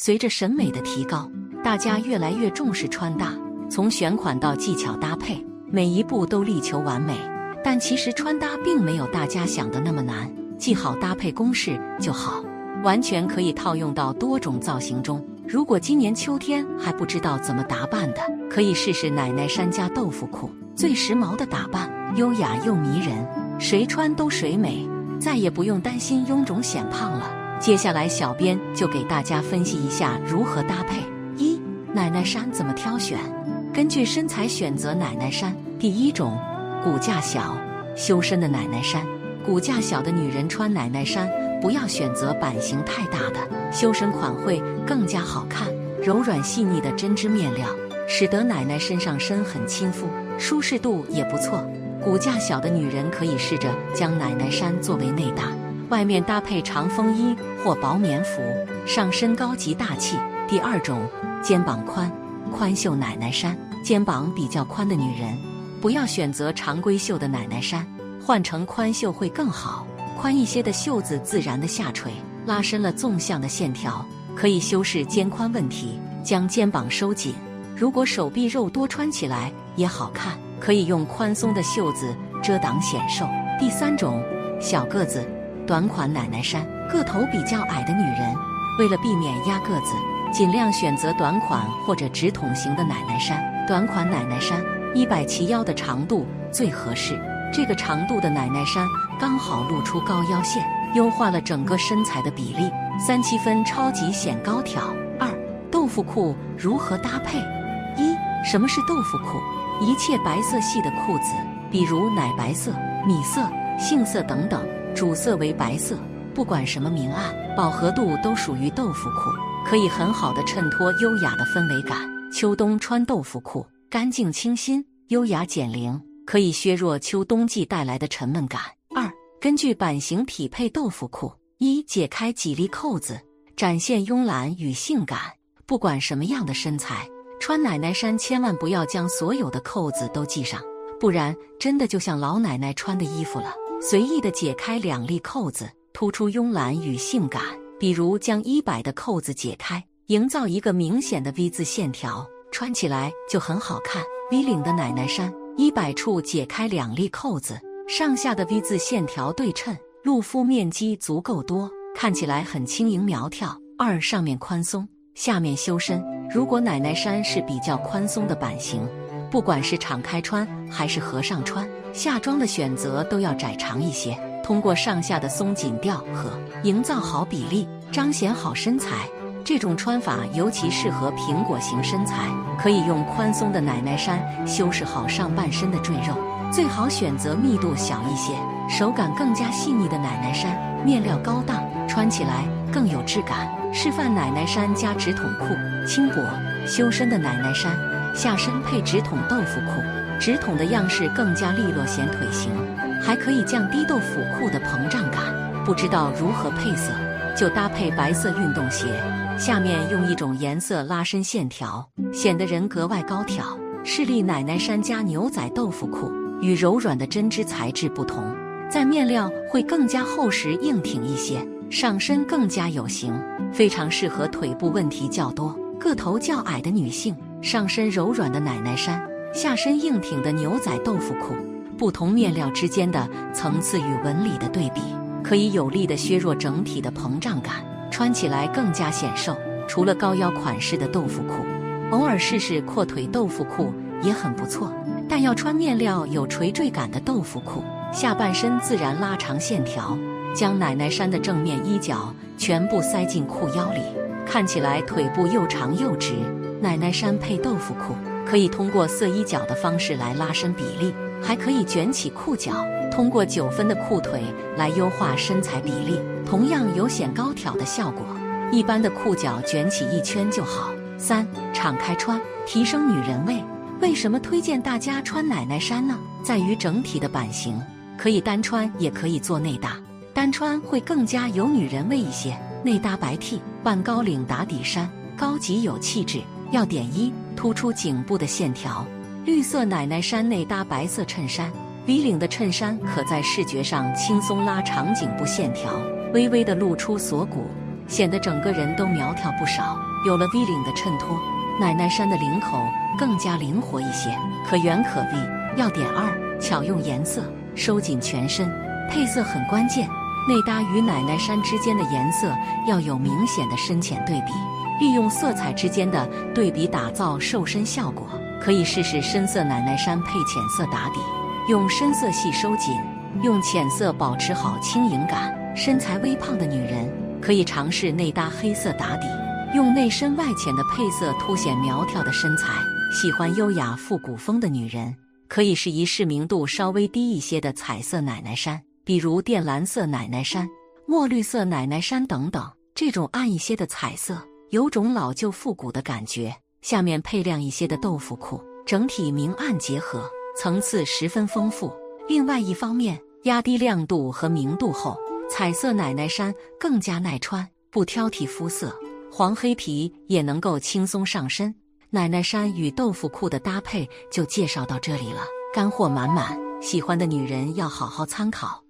随着审美的提高，大家越来越重视穿搭，从选款到技巧搭配，每一步都力求完美。但其实穿搭并没有大家想的那么难，记好搭配公式就好，完全可以套用到多种造型中。如果今年秋天还不知道怎么打扮的，可以试试奶奶衫加豆腐裤，最时髦的打扮，优雅又迷人，谁穿都谁美，再也不用担心臃肿显胖了。接下来，小编就给大家分析一下如何搭配。一、奶奶衫怎么挑选？根据身材选择奶奶衫。第一种。骨架小、修身的奶奶衫，骨架小的女人穿奶奶衫，不要选择版型太大的，修身款会更加好看。柔软细腻的针织面料，使得奶奶身上身很亲肤，舒适度也不错。骨架小的女人可以试着将奶奶衫作为内搭，外面搭配长风衣或薄棉服，上身高级大气。第二种，肩膀宽、宽袖奶奶衫，肩膀比较宽的女人。不要选择常规袖的奶奶衫，换成宽袖会更好。宽一些的袖子自然的下垂，拉伸了纵向的线条，可以修饰肩宽问题，将肩膀收紧。如果手臂肉多，穿起来也好看，可以用宽松的袖子遮挡显瘦。第三种，小个子短款奶奶衫，个头比较矮的女人，为了避免压个子，尽量选择短款或者直筒型的奶奶衫。短款奶奶衫。一百齐腰的长度最合适，这个长度的奶奶衫刚好露出高腰线，优化了整个身材的比例。三七分超级显高挑。二豆腐裤如何搭配？一什么是豆腐裤？一切白色系的裤子，比如奶白色、米色、杏色等等，主色为白色，不管什么明暗、饱和度都属于豆腐裤，可以很好的衬托优雅的氛围感。秋冬穿豆腐裤。干净清新、优雅减龄，可以削弱秋冬季带来的沉闷感。二、根据版型匹配豆腐裤。一、解开几粒扣子，展现慵懒与性感。不管什么样的身材，穿奶奶衫千万不要将所有的扣子都系上，不然真的就像老奶奶穿的衣服了。随意的解开两粒扣子，突出慵懒与性感。比如将衣摆的扣子解开，营造一个明显的 V 字线条。穿起来就很好看。V 领的奶奶衫，衣摆处解开两粒扣子，上下的 V 字线条对称，露肤面积足够多，看起来很轻盈苗条。二上面宽松，下面修身。如果奶奶衫是比较宽松的版型，不管是敞开穿还是合上穿，下装的选择都要窄长一些，通过上下的松紧调和，营造好比例，彰显好身材。这种穿法尤其适合苹果型身材，可以用宽松的奶奶衫修饰好上半身的赘肉。最好选择密度小一些、手感更加细腻的奶奶衫，面料高档，穿起来更有质感。示范奶奶衫加直筒裤，轻薄修身的奶奶衫，下身配直筒豆腐裤，直筒的样式更加利落显腿型，还可以降低豆腐裤的膨胀感。不知道如何配色，就搭配白色运动鞋。下面用一种颜色拉伸线条，显得人格外高挑。势力奶奶衫加牛仔豆腐裤，与柔软的针织材质不同，在面料会更加厚实硬挺一些，上身更加有型，非常适合腿部问题较多、个头较矮的女性。上身柔软的奶奶衫，下身硬挺的牛仔豆腐裤，不同面料之间的层次与纹理的对比，可以有力的削弱整体的膨胀感。穿起来更加显瘦。除了高腰款式的豆腐裤，偶尔试试阔腿豆腐裤也很不错。但要穿面料有垂坠感的豆腐裤，下半身自然拉长线条，将奶奶衫的正面衣角全部塞进裤腰里，看起来腿部又长又直。奶奶衫配豆腐裤，可以通过色衣角的方式来拉伸比例，还可以卷起裤脚，通过九分的裤腿来优化身材比例。同样有显高挑的效果，一般的裤脚卷起一圈就好。三，敞开穿，提升女人味。为什么推荐大家穿奶奶衫呢？在于整体的版型，可以单穿也可以做内搭，单穿会更加有女人味一些。内搭白 T 半高领打底衫，高级有气质。要点一，突出颈部的线条。绿色奶奶衫内搭白色衬衫，V 领的衬衫可在视觉上轻松拉长颈部线条。微微的露出锁骨，显得整个人都苗条不少。有了 V 领的衬托，奶奶衫的领口更加灵活一些，可圆可 V。要点二：巧用颜色，收紧全身，配色很关键。内搭与奶奶衫之间的颜色要有明显的深浅对比，利用色彩之间的对比打造瘦身效果。可以试试深色奶奶衫配浅色打底，用深色系收紧，用浅色保持好轻盈感。身材微胖的女人可以尝试内搭黑色打底，用内深外浅的配色凸显苗条的身材。喜欢优雅复古风的女人可以试一试明度稍微低一些的彩色奶奶衫，比如靛蓝色奶奶衫、墨绿色奶奶衫等等。这种暗一些的彩色，有种老旧复古的感觉。下面配亮一些的豆腐裤，整体明暗结合，层次十分丰富。另外一方面，压低亮度和明度后。彩色奶奶衫更加耐穿，不挑剔肤色，黄黑皮也能够轻松上身。奶奶衫与豆腐裤的搭配就介绍到这里了，干货满满，喜欢的女人要好好参考。